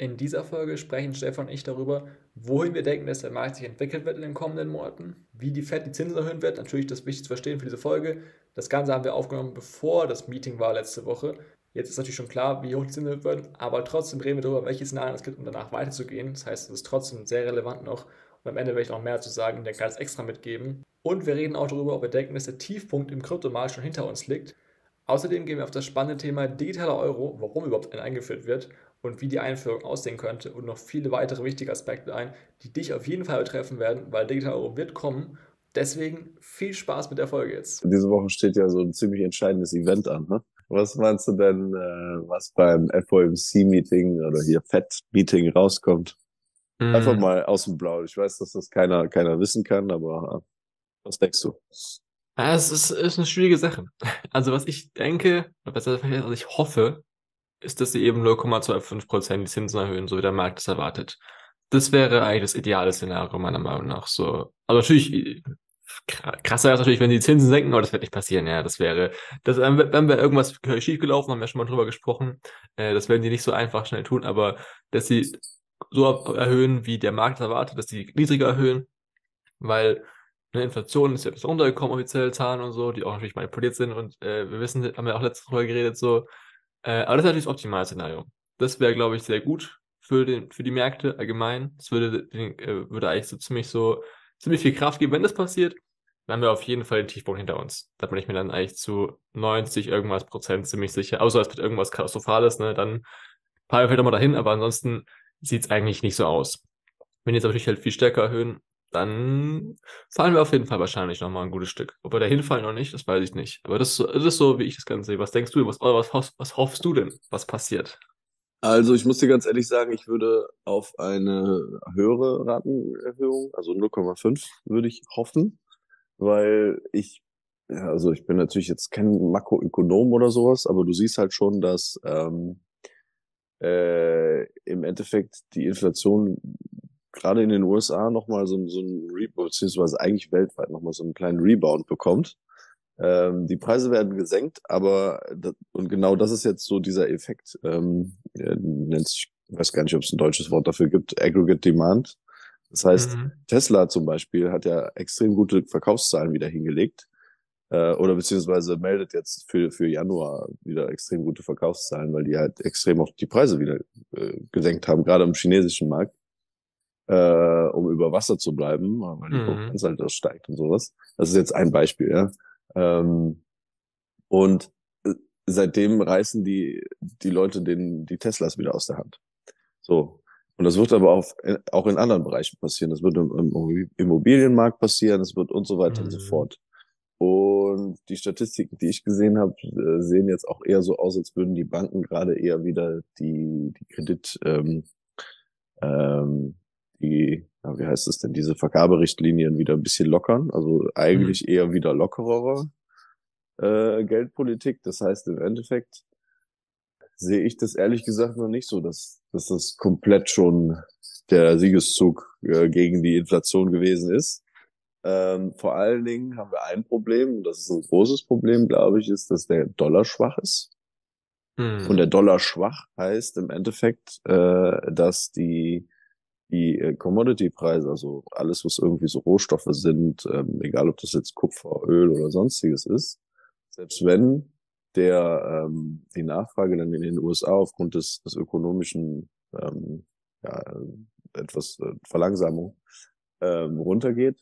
In dieser Folge sprechen Stefan und ich darüber, wohin wir denken, dass der Markt sich entwickelt wird in den kommenden Monaten, wie die Fed die Zinsen erhöhen wird, natürlich das Wichtigste zu verstehen für diese Folge. Das Ganze haben wir aufgenommen, bevor das Meeting war letzte Woche. Jetzt ist natürlich schon klar, wie hoch die Zinsen werden, aber trotzdem reden wir darüber, welche Szenarien es gibt, um danach weiterzugehen. Das heißt, es ist trotzdem sehr relevant noch und am Ende werde ich noch mehr zu sagen, der kann es extra mitgeben. Und wir reden auch darüber, ob wir denken, dass der Tiefpunkt im Kryptomarkt schon hinter uns liegt. Außerdem gehen wir auf das spannende Thema digitaler Euro, warum überhaupt ein eingeführt wird und wie die Einführung aussehen könnte und noch viele weitere wichtige Aspekte ein, die dich auf jeden Fall betreffen werden, weil Digital Euro wird kommen. Deswegen viel Spaß mit der Folge jetzt. Diese Woche steht ja so ein ziemlich entscheidendes Event an. Ne? Was meinst du denn, äh, was beim FOMC-Meeting oder hier FED-Meeting rauskommt? Mhm. Einfach mal aus dem Blau. Ich weiß, dass das keiner, keiner wissen kann, aber was denkst du? Ja, es ist, ist eine schwierige Sache. Also was ich denke, oder besser was ich hoffe, ist, dass sie eben 0,25% die Zinsen erhöhen, so wie der Markt es erwartet. Das wäre eigentlich das ideale Szenario meiner Meinung nach. So, also natürlich krasser ist natürlich, wenn die Zinsen senken, aber das wird nicht passieren. Ja, das wäre, das, wenn wir irgendwas schiefgelaufen, haben wir schon mal drüber gesprochen. Äh, das werden die nicht so einfach schnell tun, aber dass sie so erhöhen, wie der Markt erwartet, dass sie niedriger erhöhen, weil eine Inflation ist ja etwas runtergekommen, offizielle Zahlen und so, die auch natürlich manipuliert sind und äh, wir wissen, haben wir auch letztes Mal geredet, so, äh, aber das ist natürlich das optimale Szenario. Das wäre, glaube ich, sehr gut für, den, für die Märkte allgemein. Das würde, äh, würde eigentlich so ziemlich so, ziemlich viel Kraft geben. Wenn das passiert, dann haben wir auf jeden Fall den Tiefpunkt hinter uns. Da bin ich mir dann eigentlich zu 90 irgendwas Prozent ziemlich sicher. Außer es wird irgendwas Katastrophales, ne, dann wir vielleicht mal dahin, aber ansonsten sieht es eigentlich nicht so aus. Wenn jetzt natürlich halt viel stärker erhöhen, dann fallen wir auf jeden Fall wahrscheinlich nochmal ein gutes Stück. Ob wir da hinfallen oder nicht, das weiß ich nicht. Aber das, das ist so, wie ich das Ganze sehe. Was denkst du, was, was, was hoffst du denn, was passiert? Also ich muss dir ganz ehrlich sagen, ich würde auf eine höhere Ratenerhöhung, also 0,5 würde ich hoffen, weil ich, also ich bin natürlich jetzt kein Makroökonom oder sowas, aber du siehst halt schon, dass ähm, äh, im Endeffekt die Inflation gerade in den USA nochmal so, so ein Rebound, beziehungsweise eigentlich weltweit nochmal so einen kleinen Rebound bekommt. Ähm, die Preise werden gesenkt, aber das, und genau das ist jetzt so dieser Effekt, ähm, nennt sich, ich weiß gar nicht, ob es ein deutsches Wort dafür gibt, Aggregate Demand. Das heißt, mhm. Tesla zum Beispiel hat ja extrem gute Verkaufszahlen wieder hingelegt äh, oder beziehungsweise meldet jetzt für, für Januar wieder extrem gute Verkaufszahlen, weil die halt extrem auch die Preise wieder äh, gesenkt haben, gerade im chinesischen Markt äh, um über Wasser zu bleiben, weil die mhm. Konkurrenz halt das steigt und sowas. Das ist jetzt ein Beispiel, ja. Ähm, und äh, seitdem reißen die, die Leute den, die Teslas wieder aus der Hand. So. Und das wird aber auch, äh, auch in anderen Bereichen passieren. Das wird im, im Immobilienmarkt passieren, das wird und so weiter mhm. und so mhm. fort. Und die Statistiken, die ich gesehen habe, äh, sehen jetzt auch eher so aus, als würden die Banken gerade eher wieder die, die Kredit, ähm, ähm, die, ja, wie heißt es denn, diese Vergaberichtlinien wieder ein bisschen lockern. Also eigentlich mhm. eher wieder lockerere äh, Geldpolitik. Das heißt, im Endeffekt sehe ich das ehrlich gesagt noch nicht so, dass, dass das komplett schon der Siegeszug äh, gegen die Inflation gewesen ist. Ähm, vor allen Dingen haben wir ein Problem, und das ist ein großes Problem, glaube ich, ist, dass der Dollar schwach ist. Mhm. Und der Dollar schwach heißt im Endeffekt, äh, dass die die äh, Commodity-Preise, also alles, was irgendwie so Rohstoffe sind, ähm, egal ob das jetzt Kupfer, Öl oder sonstiges ist, selbst wenn der ähm, die Nachfrage dann in den USA aufgrund des, des ökonomischen ähm, ja, etwas äh, Verlangsamung ähm, runtergeht,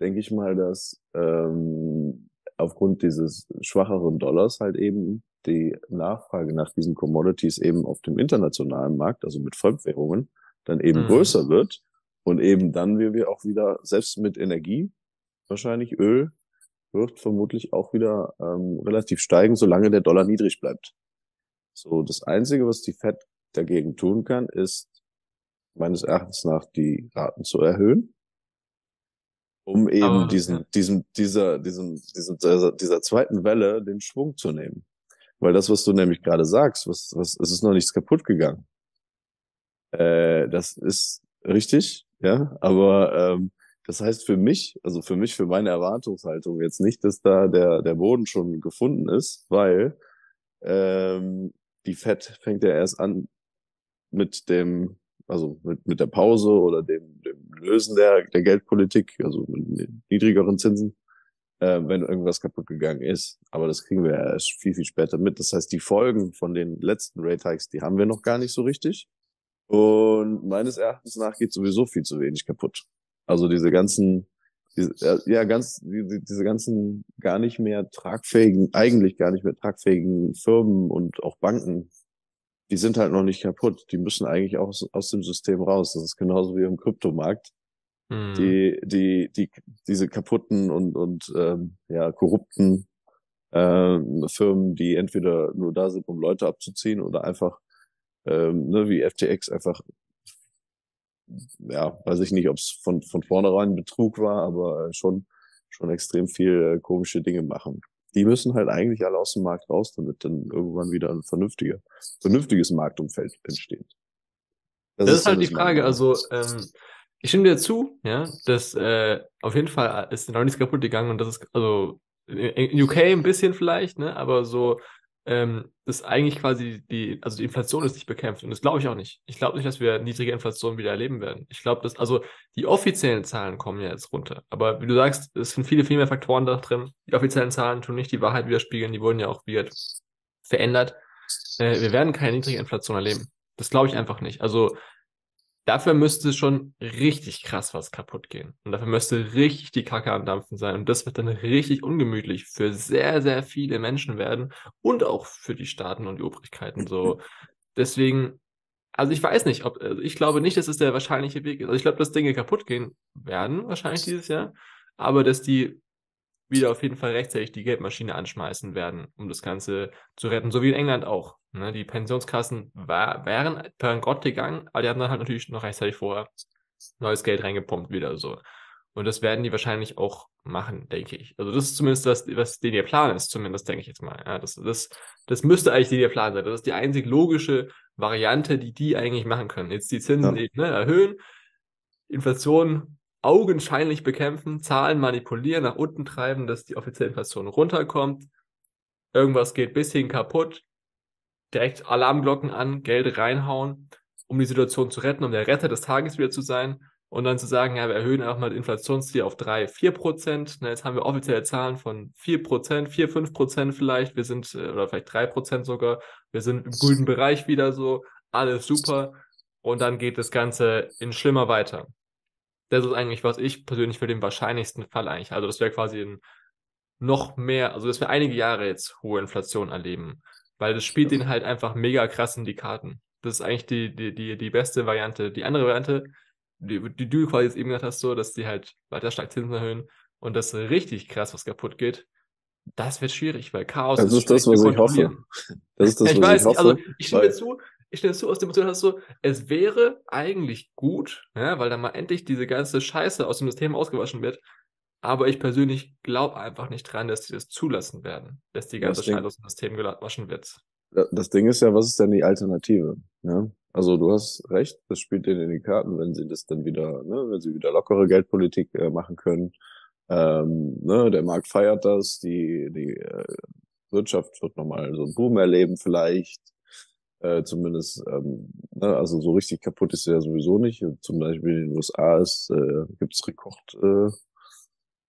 denke ich mal, dass ähm, aufgrund dieses schwacheren Dollars halt eben die Nachfrage nach diesen Commodities eben auf dem internationalen Markt, also mit Fremdwährungen, dann eben mhm. größer wird und eben dann wir wir auch wieder, selbst mit Energie, wahrscheinlich Öl, wird vermutlich auch wieder ähm, relativ steigen, solange der Dollar niedrig bleibt. So, das Einzige, was die Fed dagegen tun kann, ist meines Erachtens nach die Raten zu erhöhen, um eben Aber, diesen, ja. diesen, dieser, diesen, diesen, dieser, dieser zweiten Welle den Schwung zu nehmen. Weil das, was du nämlich gerade sagst, was, was, es ist noch nichts kaputt gegangen. Äh, das ist richtig, ja, aber ähm, das heißt für mich, also für mich, für meine Erwartungshaltung jetzt nicht, dass da der, der Boden schon gefunden ist, weil ähm, die Fed fängt ja erst an, mit dem, also mit, mit der Pause oder dem, dem Lösen der, der Geldpolitik, also mit niedrigeren Zinsen, äh, wenn irgendwas kaputt gegangen ist. Aber das kriegen wir ja erst viel, viel später mit. Das heißt, die Folgen von den letzten Rate Hikes, die haben wir noch gar nicht so richtig. Und meines Erachtens nach geht sowieso viel zu wenig kaputt. Also diese ganzen, diese, ja, ganz, die, diese ganzen gar nicht mehr tragfähigen, eigentlich gar nicht mehr tragfähigen Firmen und auch Banken, die sind halt noch nicht kaputt. Die müssen eigentlich auch aus, aus dem System raus. Das ist genauso wie im Kryptomarkt. Hm. Die, die, die, diese kaputten und, und ähm, ja, korrupten äh, Firmen, die entweder nur da sind, um Leute abzuziehen oder einfach ähm, ne, wie FTX einfach ja, weiß ich nicht, ob es von, von vornherein Betrug war, aber schon, schon extrem viel äh, komische Dinge machen. Die müssen halt eigentlich alle aus dem Markt raus, damit dann irgendwann wieder ein vernünftiger, vernünftiges Marktumfeld entsteht. Das, das ist, halt die Frage, also ähm, ich stimme dir zu, ja, dass äh, auf jeden Fall ist noch nichts kaputt gegangen und das ist, also in UK ein bisschen vielleicht, ne, aber so ähm, dass eigentlich quasi die, also die Inflation ist nicht bekämpft. Und das glaube ich auch nicht. Ich glaube nicht, dass wir niedrige Inflation wieder erleben werden. Ich glaube, dass, also die offiziellen Zahlen kommen ja jetzt runter. Aber wie du sagst, es sind viele, viele mehr Faktoren da drin. Die offiziellen Zahlen tun nicht die Wahrheit widerspiegeln, die wurden ja auch wieder verändert. Äh, wir werden keine niedrige Inflation erleben. Das glaube ich einfach nicht. Also dafür müsste schon richtig krass was kaputt gehen. Und dafür müsste richtig die Kacke am Dampfen sein. Und das wird dann richtig ungemütlich für sehr, sehr viele Menschen werden und auch für die Staaten und die Obrigkeiten. So, deswegen, also ich weiß nicht, ob, also ich glaube nicht, dass es der wahrscheinliche Weg ist. Also ich glaube, dass Dinge kaputt gehen werden, wahrscheinlich dieses Jahr. Aber dass die wieder auf jeden Fall rechtzeitig die Geldmaschine anschmeißen werden, um das Ganze zu retten. So wie in England auch. Ne? Die Pensionskassen war, wären per Gott gegangen, aber die haben dann halt natürlich noch rechtzeitig vorher neues Geld reingepumpt wieder so. Und das werden die wahrscheinlich auch machen, denke ich. Also das ist zumindest das, was den ihr Plan ist, zumindest denke ich jetzt mal. Ja, das, das, das müsste eigentlich der Plan sein. Das ist die einzig logische Variante, die die eigentlich machen können. Jetzt die Zinsen ja. ne, erhöhen, Inflation augenscheinlich bekämpfen, Zahlen manipulieren, nach unten treiben, dass die offizielle Inflation runterkommt. Irgendwas geht bisschen kaputt, direkt Alarmglocken an, Geld reinhauen, um die Situation zu retten, um der Retter des Tages wieder zu sein und dann zu sagen, ja, wir erhöhen einfach mal das Inflationsziel auf 3, 4 Prozent. jetzt haben wir offizielle Zahlen von 4 Prozent, 4, 5 Prozent vielleicht. Wir sind, äh, oder vielleicht 3 Prozent sogar. Wir sind im grünen Bereich wieder so. Alles super. Und dann geht das Ganze in schlimmer weiter. Das ist eigentlich, was ich persönlich für den wahrscheinlichsten Fall eigentlich. Also, das wäre quasi ein noch mehr, also dass wir einige Jahre jetzt hohe Inflation erleben. Weil das spielt ja. den halt einfach mega krass in die Karten. Das ist eigentlich die, die, die, die beste Variante. Die andere Variante, die, die du quasi jetzt eben gesagt hast, so, dass die halt weiter stark Zinsen erhöhen und dass richtig krass was kaputt geht, das wird schwierig, weil Chaos das ist, ist das, was ich hoffe. Das ist das, ich was weiß, ich hoffe. Also ich stimme zu, ich stimme zu aus dem Emotionen hast so, es wäre eigentlich gut, ja, weil dann mal endlich diese ganze Scheiße aus dem System ausgewaschen wird. Aber ich persönlich glaube einfach nicht dran, dass die das zulassen werden, dass die ganze Scheiße aus dem System gewaschen wird. Das Ding ist ja, was ist denn die Alternative? Ja? Also du hast recht, das spielt denen in die Karten, wenn sie das dann wieder, ne, wenn sie wieder lockere Geldpolitik äh, machen können. Ähm, ne, der Markt feiert das, die, die äh, Wirtschaft wird nochmal so einen Boom erleben vielleicht. Äh, zumindest, ähm, ne, also so richtig kaputt ist sie ja sowieso nicht. Zum Beispiel in den USA ist, äh, gibt es Rekord äh,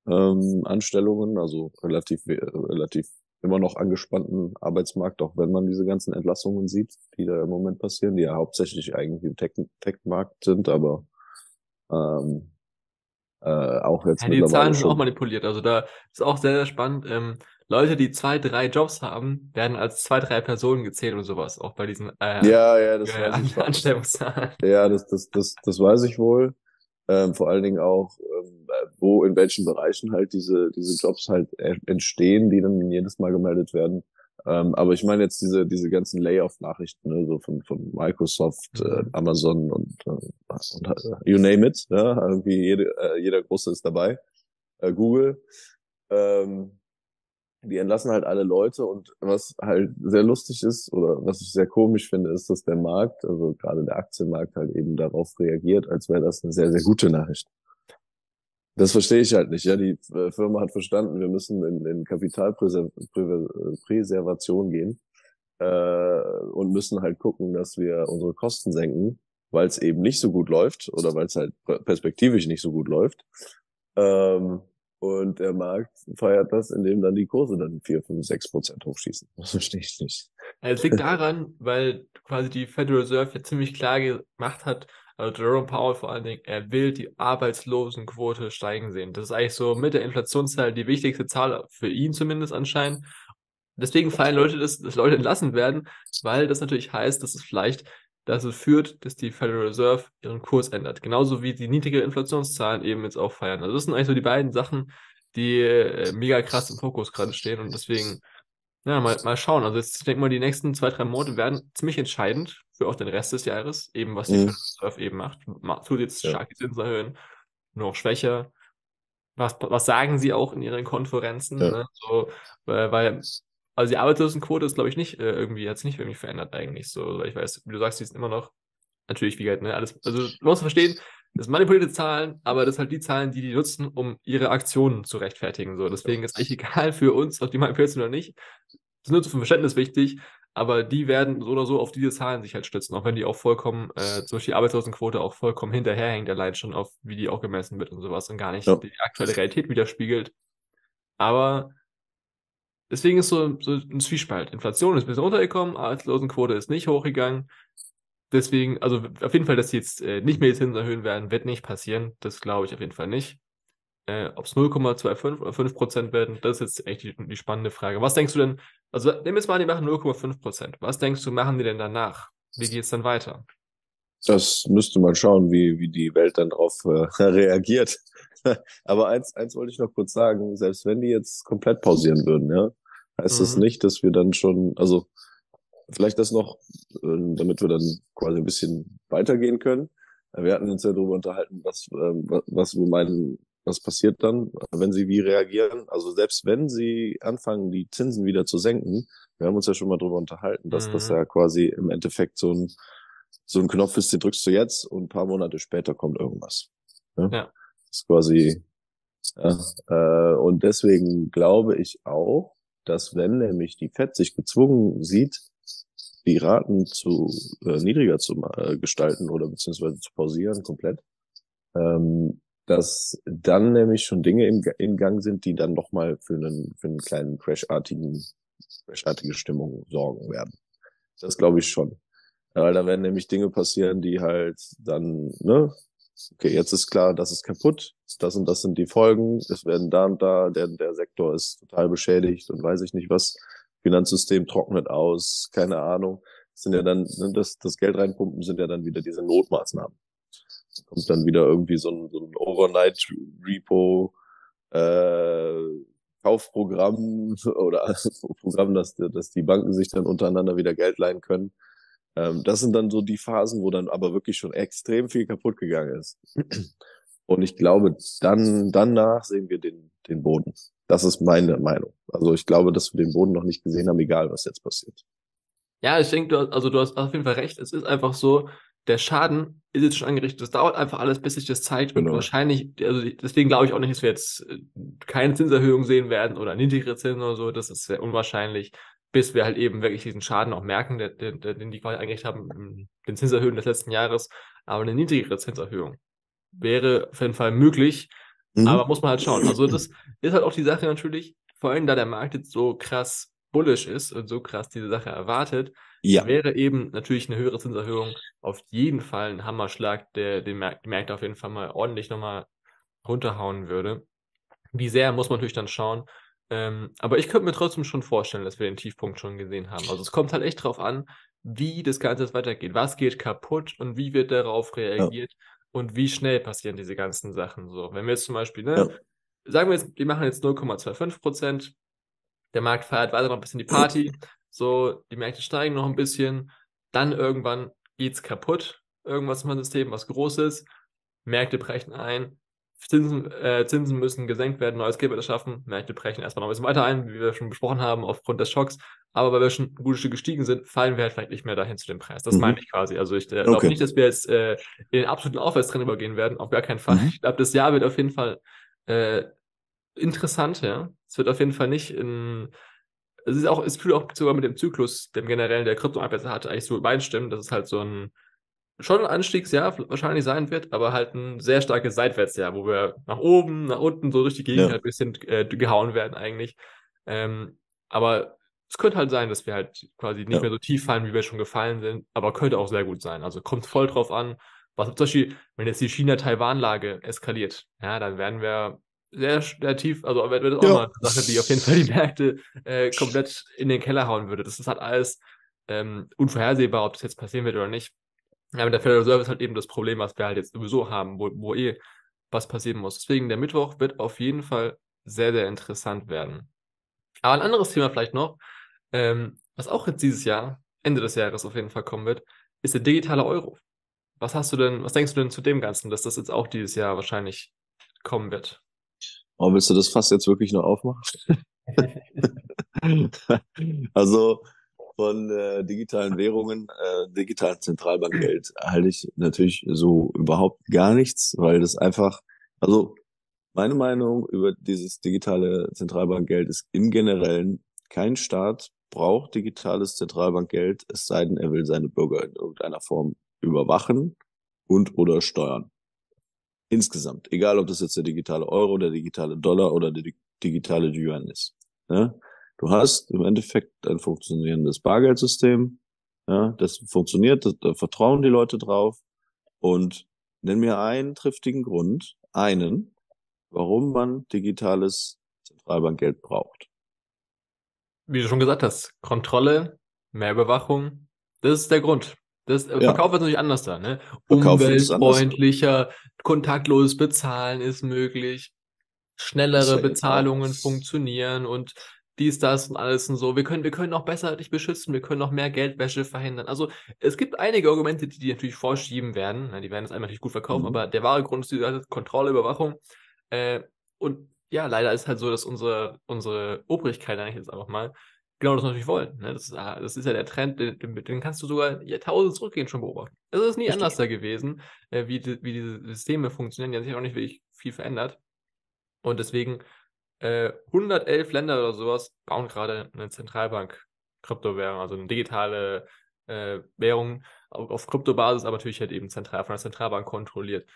ähm, Anstellungen, also relativ, relativ immer noch angespannten Arbeitsmarkt, auch wenn man diese ganzen Entlassungen sieht, die da im Moment passieren, die ja hauptsächlich eigentlich im Tech-Markt Tech sind, aber ähm, äh, auch jetzt ja, die Zahlen sind auch manipuliert. Also da ist auch sehr, sehr spannend. Ähm, Leute, die zwei, drei Jobs haben, werden als zwei, drei Personen gezählt und sowas, auch bei diesen äh, ja, ja, das äh, ich Anstellungszahlen. Ja, das, das, das, das weiß ich wohl. Ähm, vor allen Dingen auch, ähm, wo in welchen Bereichen halt diese, diese Jobs halt entstehen, die dann jedes Mal gemeldet werden. Ähm, aber ich meine jetzt diese, diese ganzen Layoff-Nachrichten, ne, so von, von Microsoft, äh, mhm. Amazon und, äh, und äh, you name it, ja, irgendwie jede, äh, jeder Große ist dabei, äh, Google. Ähm, die entlassen halt alle Leute und was halt sehr lustig ist oder was ich sehr komisch finde, ist, dass der Markt, also gerade der Aktienmarkt halt eben darauf reagiert, als wäre das eine sehr, sehr gute Nachricht. Das verstehe ich halt nicht. Ja, die äh, Firma hat verstanden, wir müssen in, in Kapitalpräservation gehen. äh, und müssen halt gucken, dass wir unsere Kosten senken, weil es eben nicht so gut läuft oder weil es halt perspektivisch nicht so gut läuft. Ähm, und der Markt feiert das, indem dann die Kurse dann 4, 5, 6 Prozent hochschießen. Das verstehe ich nicht. Es liegt daran, weil quasi die Federal Reserve ja ziemlich klar gemacht hat, also Jerome Powell vor allen Dingen, er will die Arbeitslosenquote steigen sehen. Das ist eigentlich so mit der Inflationszahl die wichtigste Zahl für ihn zumindest anscheinend. Deswegen fallen Leute, dass, dass Leute entlassen werden, weil das natürlich heißt, dass es vielleicht dazu führt, dass die Federal Reserve ihren Kurs ändert. Genauso wie die niedrige Inflationszahlen eben jetzt auch feiern. Also das sind eigentlich so die beiden Sachen, die äh, mega krass im Fokus gerade stehen und deswegen, ja, mal, mal schauen. Also jetzt, ich denke mal, die nächsten zwei, drei Monate werden ziemlich entscheidend für auch den Rest des Jahres, eben was die mhm. Federal Reserve eben macht. Tut jetzt ja. stark die Zinsen erhöhen, nur noch schwächer. Was, was sagen sie auch in ihren Konferenzen? Ja. Ne? So, äh, weil also die Arbeitslosenquote ist, glaube ich, nicht äh, irgendwie, hat sich nicht irgendwie verändert eigentlich. So, weil ich weiß, wie du sagst, die sind immer noch, natürlich, wie gesagt, ne, alles, also du musst verstehen, das sind manipulierte Zahlen, aber das sind halt die Zahlen, die die nutzen, um ihre Aktionen zu rechtfertigen. So, deswegen ist eigentlich egal für uns, ob die manipuliert sind oder nicht. Das ist nur zum Verständnis wichtig, aber die werden so oder so auf diese Zahlen sich halt stützen, auch wenn die auch vollkommen, äh, zum Beispiel die Arbeitslosenquote auch vollkommen hinterherhängt, allein schon auf, wie die auch gemessen wird und sowas und gar nicht ja. die aktuelle Realität widerspiegelt. Aber deswegen ist so, so ein Zwiespalt. Inflation ist ein bisschen runtergekommen, Arbeitslosenquote ist nicht hochgegangen. Deswegen, also auf jeden Fall, dass sie jetzt äh, nicht mehr die Zinsen erhöhen werden, wird nicht passieren. Das glaube ich auf jeden Fall nicht. Äh, Ob es 0,25 oder 5 Prozent werden, das ist jetzt echt die, die, spannende Frage. Was denkst du denn, also wir jetzt mal, die machen 0,5 Prozent. Was denkst du, machen die denn danach? Wie geht es dann weiter? Das müsste man schauen, wie, wie die Welt dann darauf äh, reagiert. Aber eins, eins wollte ich noch kurz sagen, selbst wenn die jetzt komplett pausieren würden, ja, heißt mhm. das nicht, dass wir dann schon, also vielleicht das noch, äh, damit wir dann quasi ein bisschen weitergehen können. Wir hatten uns ja darüber unterhalten, was, äh, was wir meinen, was passiert dann, wenn sie wie reagieren. Also selbst wenn sie anfangen, die Zinsen wieder zu senken, wir haben uns ja schon mal darüber unterhalten, dass mhm. das ja quasi im Endeffekt so ein, so ein Knopf ist, den drückst du jetzt und ein paar Monate später kommt irgendwas. Ja. ja. Ist quasi, ja, äh, und deswegen glaube ich auch, dass wenn nämlich die FED sich gezwungen sieht, die Raten zu äh, niedriger zu äh, gestalten oder beziehungsweise zu pausieren komplett, ähm, dass dann nämlich schon Dinge im, in Gang sind, die dann nochmal für einen, für einen kleinen crashartigen, crashartige Stimmung sorgen werden. Das glaube ich schon. Weil da werden nämlich Dinge passieren, die halt dann, ne, okay, jetzt ist klar, das ist kaputt, das und das sind die Folgen, es werden da und da, der, der Sektor ist total beschädigt und weiß ich nicht was, Finanzsystem trocknet aus, keine Ahnung. Das sind ja dann, das, das Geld reinpumpen sind ja dann wieder diese Notmaßnahmen. Da kommt dann wieder irgendwie so ein, so ein Overnight-Repo, äh, Kaufprogramm oder Programm, dass, dass die Banken sich dann untereinander wieder Geld leihen können. Ähm, das sind dann so die Phasen, wo dann aber wirklich schon extrem viel kaputt gegangen ist. Und ich glaube, dann, danach sehen wir den, den Boden. Das ist meine Meinung. Also ich glaube, dass wir den Boden noch nicht gesehen haben, egal was jetzt passiert. Ja, ich denke, du, also du hast auf jeden Fall recht. Es ist einfach so, der Schaden ist jetzt schon angerichtet. Das dauert einfach alles, bis sich das zeigt. Genau. Und wahrscheinlich, also deswegen glaube ich auch nicht, dass wir jetzt äh, keine Zinserhöhung sehen werden oder niedrigere Zinsen oder so. Das ist sehr unwahrscheinlich bis wir halt eben wirklich diesen Schaden auch merken, den, den, die quasi eigentlich haben, den Zinserhöhungen des letzten Jahres. Aber eine niedrigere Zinserhöhung wäre auf jeden Fall möglich, mhm. aber muss man halt schauen. Also das ist halt auch die Sache natürlich, vor allem da der Markt jetzt so krass bullish ist und so krass diese Sache erwartet, ja. wäre eben natürlich eine höhere Zinserhöhung auf jeden Fall ein Hammerschlag, der den Markt, die Märkte auf jeden Fall mal ordentlich nochmal runterhauen würde. Wie sehr muss man natürlich dann schauen, ähm, aber ich könnte mir trotzdem schon vorstellen, dass wir den Tiefpunkt schon gesehen haben. Also es kommt halt echt drauf an, wie das Ganze jetzt weitergeht. Was geht kaputt und wie wird darauf reagiert ja. und wie schnell passieren diese ganzen Sachen. So, wenn wir jetzt zum Beispiel, ne, ja. sagen wir jetzt, wir machen jetzt 0,25 Prozent, der Markt feiert weiter noch ein bisschen die Party, so, die Märkte steigen noch ein bisschen, dann irgendwann geht's kaputt, irgendwas im System, was Großes, Märkte brechen ein, Zinsen, äh, Zinsen müssen gesenkt werden, neues Geld wird erschaffen. Märkte brechen erstmal noch ein bisschen weiter ein, wie wir schon besprochen haben, aufgrund des Schocks. Aber weil wir schon gute Stück gestiegen sind, fallen wir halt vielleicht nicht mehr dahin zu dem Preis. Das mhm. meine ich quasi. Also ich äh, glaube okay. nicht, dass wir jetzt äh, in den absoluten Aufwärtstrend übergehen werden. Auf gar keinen Fall. Mhm. Ich glaube, das Jahr wird auf jeden Fall äh, interessant, ja. Es wird auf jeden Fall nicht in es ist auch, es fühlt auch sogar mit dem Zyklus, dem generellen der Kryptomarktplätze hatte, eigentlich so übereinstimmen, dass es halt so ein schon ein Anstiegsjahr wahrscheinlich sein wird, aber halt ein sehr starkes Seitwärtsjahr, wo wir nach oben, nach unten so durch die Gegend ja. halt ein bisschen äh, gehauen werden eigentlich. Ähm, aber es könnte halt sein, dass wir halt quasi nicht ja. mehr so tief fallen, wie wir schon gefallen sind, aber könnte auch sehr gut sein. Also kommt voll drauf an, was zum Beispiel, wenn jetzt die China-Taiwan-Lage eskaliert, ja, dann werden wir sehr, sehr tief, also wird das auch ja. mal eine Sache, die auf jeden Fall die Märkte äh, komplett in den Keller hauen würde. Das ist halt alles ähm, unvorhersehbar, ob das jetzt passieren wird oder nicht. Ja, mit der Federal Reserve ist halt eben das Problem, was wir halt jetzt sowieso haben, wo, wo eh was passieren muss. Deswegen der Mittwoch wird auf jeden Fall sehr, sehr interessant werden. Aber ein anderes Thema vielleicht noch, ähm, was auch jetzt dieses Jahr, Ende des Jahres auf jeden Fall kommen wird, ist der digitale Euro. Was hast du denn, was denkst du denn zu dem Ganzen, dass das jetzt auch dieses Jahr wahrscheinlich kommen wird? Oh, willst du das fast jetzt wirklich noch aufmachen? also von äh, digitalen Währungen, äh, digitalen Zentralbankgeld halte ich natürlich so überhaupt gar nichts, weil das einfach, also meine Meinung über dieses digitale Zentralbankgeld ist im Generellen, kein Staat braucht digitales Zentralbankgeld, es sei denn, er will seine Bürger in irgendeiner Form überwachen und oder steuern. Insgesamt. Egal, ob das jetzt der digitale Euro, der digitale Dollar oder der digitale Yuan ist. Ja? Du hast im Endeffekt ein funktionierendes Bargeldsystem. Ja, das funktioniert, da vertrauen die Leute drauf. Und nenn mir einen triftigen Grund, einen, warum man digitales Zentralbankgeld braucht. Wie du schon gesagt hast, Kontrolle, mehr Überwachung, das ist der Grund. Das äh, ja. Verkauf wird natürlich anders da, ne? Umweltfreundlicher, kontaktloses Bezahlen ist möglich, schnellere Bezahlungen funktionieren und dies, das und alles und so. Wir können, wir können noch besser dich beschützen, wir können noch mehr Geldwäsche verhindern. Also es gibt einige Argumente, die die natürlich vorschieben werden. Ne? Die werden es einmal natürlich gut verkaufen, mhm. aber der wahre Grund ist die Kontrolle, Überwachung. Äh, und ja, leider ist halt so, dass unsere, unsere Obrigkeit eigentlich jetzt einfach mal genau das natürlich wollen. Ne? Das, ist, ah, das ist ja der Trend, den, den kannst du sogar Jahrtausende zurückgehen schon beobachten. Es ist nie Richtig. anders da gewesen, äh, wie, die, wie diese Systeme funktionieren. Die haben sich auch nicht wirklich viel verändert. Und deswegen äh, 111 Länder oder sowas bauen gerade eine Zentralbank-Kryptowährung, also eine digitale äh, Währung auf, Kryptobasis, aber natürlich halt eben zentral von der Zentralbank kontrolliert.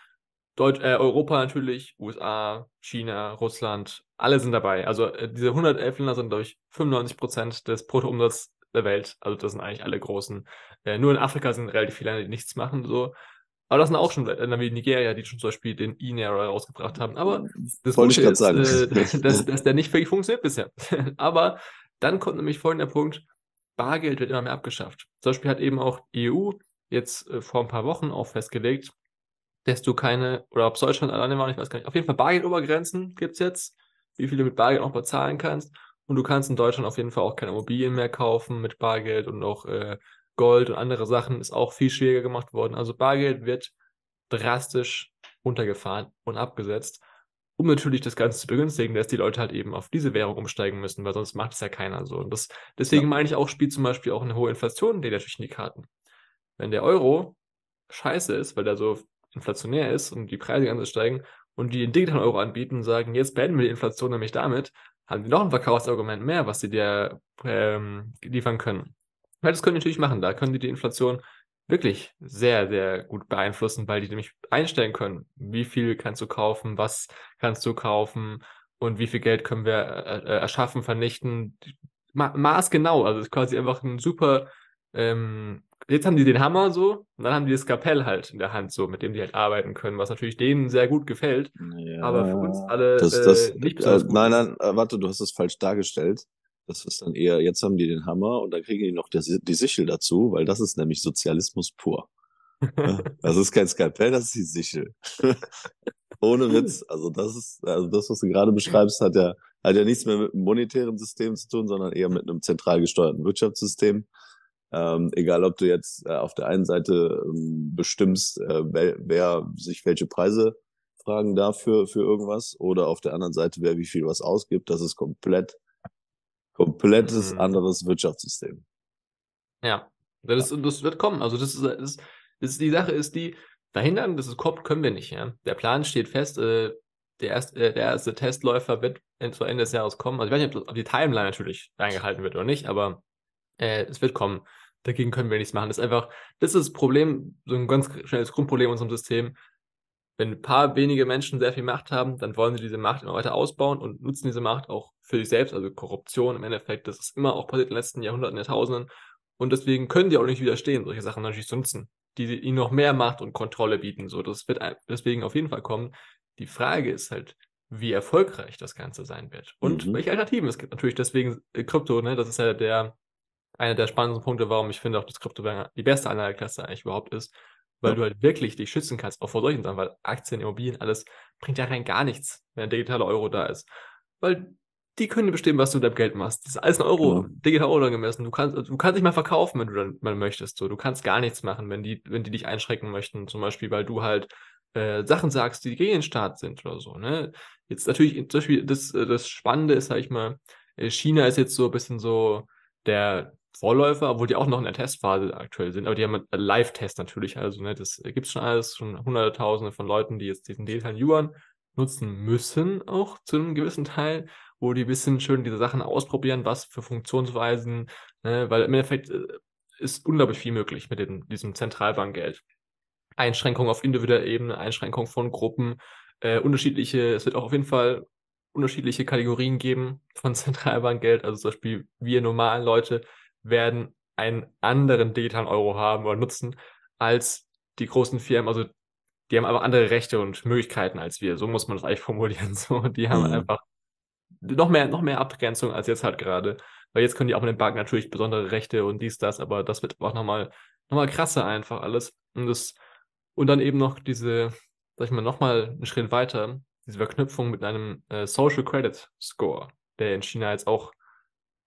Deutsch, äh, Europa natürlich, USA, China, Russland, alle sind dabei. Also äh, diese 111 Länder sind, durch 95 Prozent des Bruttoumsatzes der Welt. Also das sind eigentlich alle großen. Äh, nur in Afrika sind relativ viele Länder, die nichts machen. So. Aber das sind auch schon Länder wie Nigeria, die schon zum Beispiel den E-Naira rausgebracht haben. Aber das Wollte Gute ist, äh, dass, dass der nicht wirklich funktioniert bisher. Aber dann kommt nämlich folgender Punkt. Bargeld wird immer mehr abgeschafft. Zum Beispiel hat eben auch die EU jetzt äh, vor ein paar Wochen auch festgelegt, dass du keine, oder ob es Deutschland alleine war, ich weiß gar nicht. Auf jeden Fall Bargeldobergrenzen gibt es jetzt, wie viel du mit Bargeld auch bezahlen kannst. Und du kannst in Deutschland auf jeden Fall auch keine Immobilien mehr kaufen mit Bargeld und auch äh, Gold und andere Sachen ist auch viel schwieriger gemacht worden. Also Bargeld wird drastisch runtergefahren und abgesetzt, um natürlich das Ganze zu begünstigen, dass die Leute halt eben auf diese Währung umsteigen müssen, weil sonst macht es ja keiner so. Und das, deswegen ja. meine ich auch, spielt zum Beispiel auch eine hohe Inflation die natürlich in die Karten. Wenn der Euro scheiße ist, weil der so inflationär ist und die Preise ganz steigen und die den digitalen Euro anbieten und sagen, jetzt beenden wir die Inflation nämlich damit, haben die noch ein Verkaufsargument mehr, was sie dir ähm, liefern können. Weil das können die natürlich machen. Da können die die Inflation wirklich sehr, sehr gut beeinflussen, weil die nämlich einstellen können, wie viel kannst du kaufen, was kannst du kaufen und wie viel Geld können wir äh, äh erschaffen, vernichten. Ma maßgenau, also ist quasi einfach ein super. Ähm, jetzt haben die den Hammer so und dann haben die das Skapell halt in der Hand so, mit dem die halt arbeiten können, was natürlich denen sehr gut gefällt, ja, aber für uns alle das, das, äh, nicht besonders äh, gut. Nein, nein, äh, warte, du hast es falsch dargestellt. Das ist dann eher, jetzt haben die den Hammer und dann kriegen die noch die, die Sichel dazu, weil das ist nämlich Sozialismus pur. das ist kein Skalpell, das ist die Sichel. Ohne Witz. Also das ist, also das, was du gerade beschreibst, hat ja, hat ja nichts mehr mit einem monetären System zu tun, sondern eher mit einem zentral gesteuerten Wirtschaftssystem. Ähm, egal, ob du jetzt äh, auf der einen Seite ähm, bestimmst, äh, wer, wer sich welche Preise fragen darf für, für irgendwas, oder auf der anderen Seite, wer wie viel was ausgibt, das ist komplett komplettes mhm. anderes Wirtschaftssystem. Ja, das, ja. das wird kommen. Also das ist, das, ist, das ist die Sache ist die, verhindern, dass es kommt, können wir nicht. Ja? Der Plan steht fest. Äh, der erste, äh, der erste Testläufer wird zu Ende des Jahres kommen. Also ich weiß nicht, ob die Timeline natürlich eingehalten wird oder nicht, aber äh, es wird kommen. Dagegen können wir nichts machen. Das ist einfach, das ist das Problem, so ein ganz schnelles Grundproblem in unserem System. Wenn ein paar wenige Menschen sehr viel Macht haben, dann wollen sie diese Macht immer weiter ausbauen und nutzen diese Macht auch für sich selbst, also Korruption im Endeffekt. Das ist immer auch passiert in den letzten Jahrhunderten, Jahrtausenden. Und deswegen können die auch nicht widerstehen, solche Sachen natürlich zu nutzen, die ihnen noch mehr Macht und Kontrolle bieten. So, das wird deswegen auf jeden Fall kommen. Die Frage ist halt, wie erfolgreich das Ganze sein wird und mhm. welche Alternativen es gibt. Natürlich deswegen äh, Krypto, ne, das ist ja der einer der spannendsten Punkte, warum ich finde auch, dass Krypto die beste Anlageklasse eigentlich überhaupt ist, weil ja. du halt wirklich dich schützen kannst, auch vor solchen Sachen, weil Aktien, Immobilien, alles bringt ja rein gar nichts, wenn der digitale Euro da ist. Weil die können bestimmen, was du mit deinem Geld machst. Das ist alles ein Euro, genau. digital Euro gemessen. Du kannst, du kannst nicht mal verkaufen, wenn du dann mal möchtest. So, du kannst gar nichts machen, wenn die, wenn die dich einschränken möchten. Zum Beispiel, weil du halt äh, Sachen sagst, die gegen den Staat sind oder so. Ne? Jetzt natürlich, zum Beispiel, das, das Spannende ist, sag ich mal, äh, China ist jetzt so ein bisschen so der Vorläufer, obwohl die auch noch in der Testphase aktuell sind, aber die haben einen Live-Test natürlich, also ne, das gibt schon alles, schon hunderttausende von Leuten, die jetzt diesen digitalen Yuan nutzen müssen, auch zu einem gewissen Teil, wo die ein bisschen schön diese Sachen ausprobieren, was für Funktionsweisen, ne, weil im Endeffekt äh, ist unglaublich viel möglich mit dem, diesem Zentralbankgeld. Einschränkungen auf individueller Ebene, Einschränkungen von Gruppen, äh, unterschiedliche, es wird auch auf jeden Fall unterschiedliche Kategorien geben von Zentralbankgeld, also zum Beispiel wir normalen Leute werden einen anderen digitalen Euro haben oder nutzen als die großen Firmen. Also die haben aber andere Rechte und Möglichkeiten als wir. So muss man das eigentlich formulieren. So, die haben mhm. einfach noch mehr, noch mehr Abgrenzung als jetzt halt gerade. Weil jetzt können die auch mit den Banken natürlich besondere Rechte und dies, das, aber das wird auch nochmal, nochmal krasser einfach alles. Und das, und dann eben noch diese, sag ich mal, nochmal einen Schritt weiter, diese Verknüpfung mit einem äh, Social Credit Score, der in China jetzt auch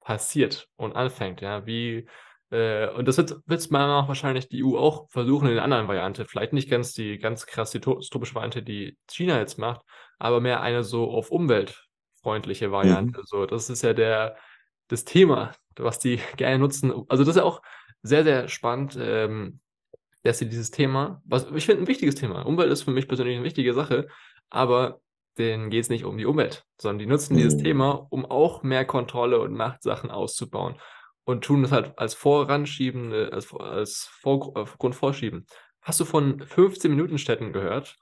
passiert und anfängt, ja, wie, äh, und das wird, wird meiner Meinung nach wahrscheinlich die EU auch versuchen in der anderen Variante, vielleicht nicht ganz die ganz krass dystopische Variante, die China jetzt macht, aber mehr eine so auf umweltfreundliche Variante, mhm. so, das ist ja der, das Thema, was die gerne nutzen, also das ist ja auch sehr, sehr spannend, ähm, dass sie dieses Thema, was ich finde ein wichtiges Thema, Umwelt ist für mich persönlich eine wichtige Sache, aber denen geht es nicht um die Umwelt, sondern die nutzen mhm. dieses Thema, um auch mehr Kontrolle und Machtsachen auszubauen und tun das halt als Voranschieben, als, als Vorgrund vorschieben. Hast du von 15-Minuten-Städten gehört?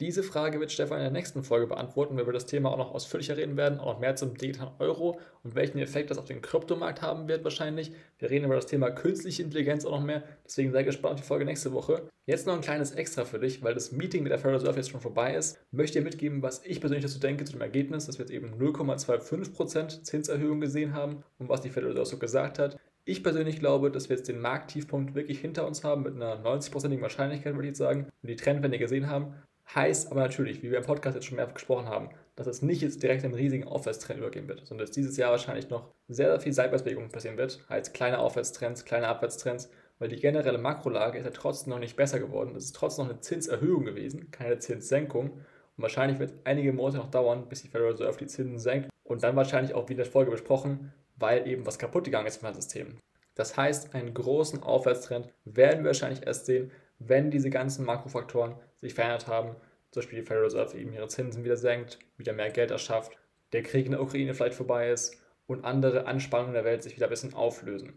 Diese Frage wird Stefan in der nächsten Folge beantworten, weil wir das Thema auch noch ausführlicher reden werden, auch noch mehr zum digitalen Euro und welchen Effekt das auf den Kryptomarkt haben wird wahrscheinlich. Wir reden über das Thema künstliche Intelligenz auch noch mehr, deswegen sei gespannt auf die Folge nächste Woche. Jetzt noch ein kleines Extra für dich, weil das Meeting mit der Federal Reserve jetzt schon vorbei ist. Möchte dir mitgeben, was ich persönlich dazu denke, zu dem Ergebnis, dass wir jetzt eben 0,25% Zinserhöhung gesehen haben und was die Federal Reserve so gesagt hat. Ich persönlich glaube, dass wir jetzt den Markttiefpunkt wirklich hinter uns haben, mit einer 90%igen Wahrscheinlichkeit, würde ich jetzt sagen. Und die Trendwende gesehen haben. Heißt aber natürlich, wie wir im Podcast jetzt schon mehrfach gesprochen haben, dass es nicht jetzt direkt einen riesigen Aufwärtstrend übergehen wird, sondern dass dieses Jahr wahrscheinlich noch sehr, sehr viel Seitwärtsbewegung passieren wird. Heißt kleine Aufwärtstrends, kleine Abwärtstrends, weil die generelle Makrolage ist ja trotzdem noch nicht besser geworden. Es ist trotzdem noch eine Zinserhöhung gewesen, keine Zinssenkung. Und wahrscheinlich wird es einige Monate noch dauern, bis die Federal Reserve die Zinsen senkt. Und dann wahrscheinlich auch wie in der Folge besprochen, weil eben was kaputt gegangen ist im System. Das heißt, einen großen Aufwärtstrend werden wir wahrscheinlich erst sehen, wenn diese ganzen Makrofaktoren sich verändert haben, zum Beispiel die Federal Reserve eben ihre Zinsen wieder senkt, wieder mehr Geld erschafft, der Krieg in der Ukraine vielleicht vorbei ist und andere Anspannungen der Welt sich wieder ein bisschen auflösen.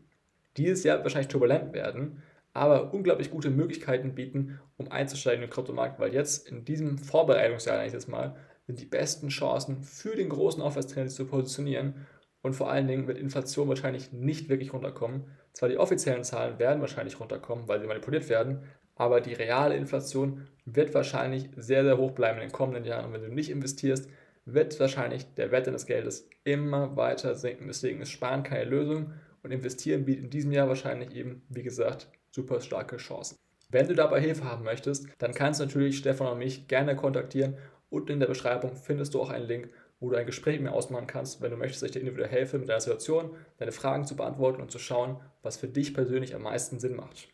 Dieses Jahr wird wahrscheinlich turbulent werden, aber unglaublich gute Möglichkeiten bieten, um einzusteigen im Kryptomarkt, weil jetzt in diesem Vorbereitungsjahr, eigentlich jetzt mal, sind die besten Chancen für den großen Aufwärtstrend zu positionieren und vor allen Dingen wird Inflation wahrscheinlich nicht wirklich runterkommen. Zwar die offiziellen Zahlen werden wahrscheinlich runterkommen, weil sie manipuliert werden, aber die reale Inflation wird wahrscheinlich sehr, sehr hoch bleiben in den kommenden Jahren. Und wenn du nicht investierst, wird wahrscheinlich der Wert deines Geldes immer weiter sinken. Deswegen ist Sparen keine Lösung und Investieren bietet in diesem Jahr wahrscheinlich eben, wie gesagt, super starke Chancen. Wenn du dabei Hilfe haben möchtest, dann kannst du natürlich Stefan und mich gerne kontaktieren. Unten in der Beschreibung findest du auch einen Link, wo du ein Gespräch mit mir ausmachen kannst, wenn du möchtest, dass ich dir individuell helfe, mit deiner Situation deine Fragen zu beantworten und zu schauen, was für dich persönlich am meisten Sinn macht.